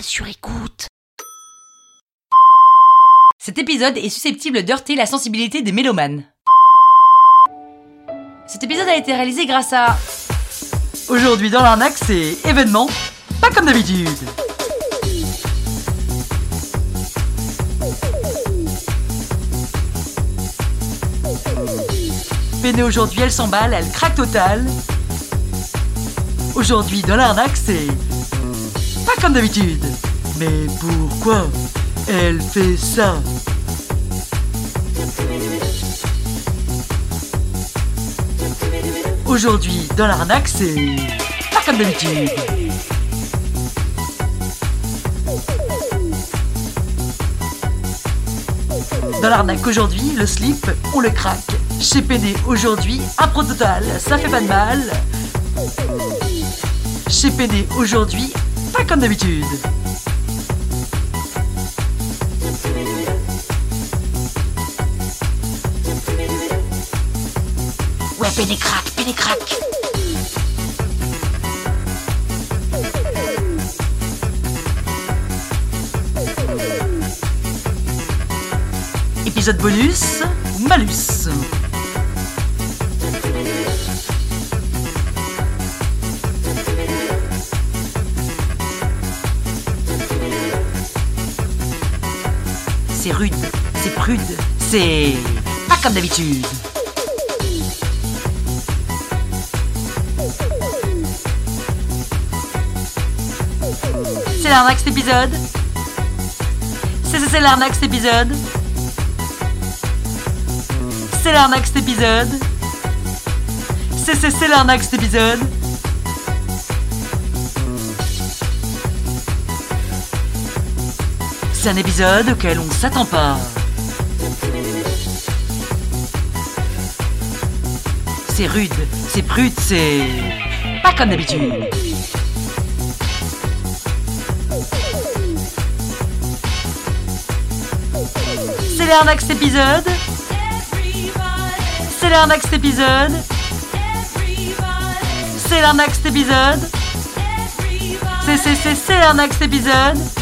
sur écoute. Cet épisode est susceptible d'heurter la sensibilité des mélomanes. Cet épisode a été réalisé grâce à... Aujourd'hui dans l'arnaque, c'est événement, pas comme d'habitude. Péné aujourd'hui, elle s'emballe, elle craque total. Aujourd'hui dans l'arnaque, c'est pas comme d'habitude. Mais pourquoi elle fait ça? Aujourd'hui, dans l'arnaque, c'est pas comme d'habitude. Dans l'arnaque aujourd'hui, le slip, on le craque. Chez PD aujourd'hui, un pro total, ça fait pas de mal. Chez PD aujourd'hui, pas comme d'habitude. Ouais, péné crack, péné crack. Épisode bonus, malus. C'est rude, c'est prude, c'est pas comme d'habitude. C'est l'arnaque cet épisode. C'est c'est l'arnaque cet épisode. C'est l'arnaque cet épisode. C'est c'est c'est l'arnaque cet épisode. C'est un épisode auquel on s'attend pas. C'est rude, c'est prude, c'est pas comme d'habitude. C'est l'arnaque cet épisode. C'est l'arnaque cet épisode. C'est l'arnaque cet épisode. C'est c'est c'est c'est l'arnaque cet épisode.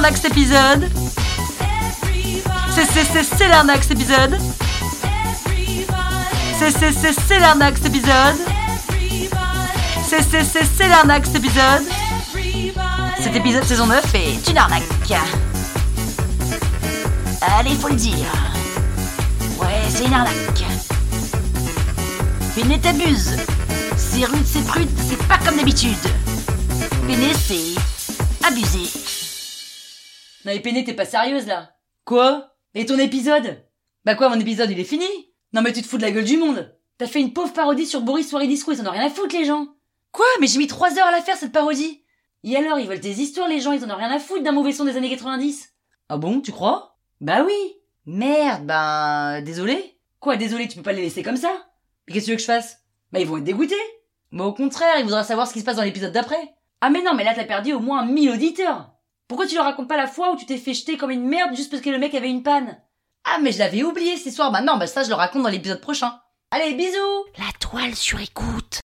l'arnaque cet épisode. C'est l'arnaque cet épisode. C'est c'est c'est c'est l'arnaque cet épisode. Cet épisode saison 9 est une arnaque. Allez, faut le dire. Ouais, c'est une arnaque. Péné t'abuse. C'est rude, c'est prude, c'est pas comme d'habitude. Péné, c'est abusé. Non mais Péné, t'es pas sérieuse là. Quoi? Et ton épisode? Bah quoi, mon épisode il est fini? Non mais tu te fous de la gueule du monde. T'as fait une pauvre parodie sur Boris Soirée Disco, ils en ont rien à foutre les gens. Quoi? Mais j'ai mis trois heures à la faire cette parodie. Et alors, ils veulent tes histoires les gens, ils en ont rien à foutre d'un mauvais son des années 90 Ah bon, tu crois? Bah oui. Merde, ben... Désolé. Quoi, désolé, tu peux pas les laisser comme ça? Mais qu'est-ce que tu veux que je fasse? Bah ils vont être dégoûtés. Bah au contraire, ils voudraient savoir ce qui se passe dans l'épisode d'après. Ah mais non, mais là t'as perdu au moins 1000 auditeurs pourquoi tu leur racontes pas la fois où tu t'es fait jeter comme une merde juste parce que le mec avait une panne? Ah mais je l'avais oublié cette histoire, bah non, bah ça je le raconte dans l'épisode prochain. Allez, bisous La toile sur écoute.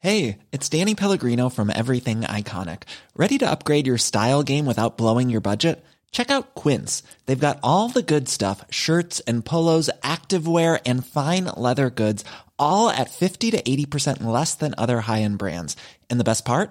Hey, it's Danny Pellegrino from Everything Iconic. Ready to upgrade your style game without blowing your budget? Check out Quince. They've got all the good stuff shirts and polos, activewear, and fine leather goods, all at 50 to 80% less than other high end brands. And the best part?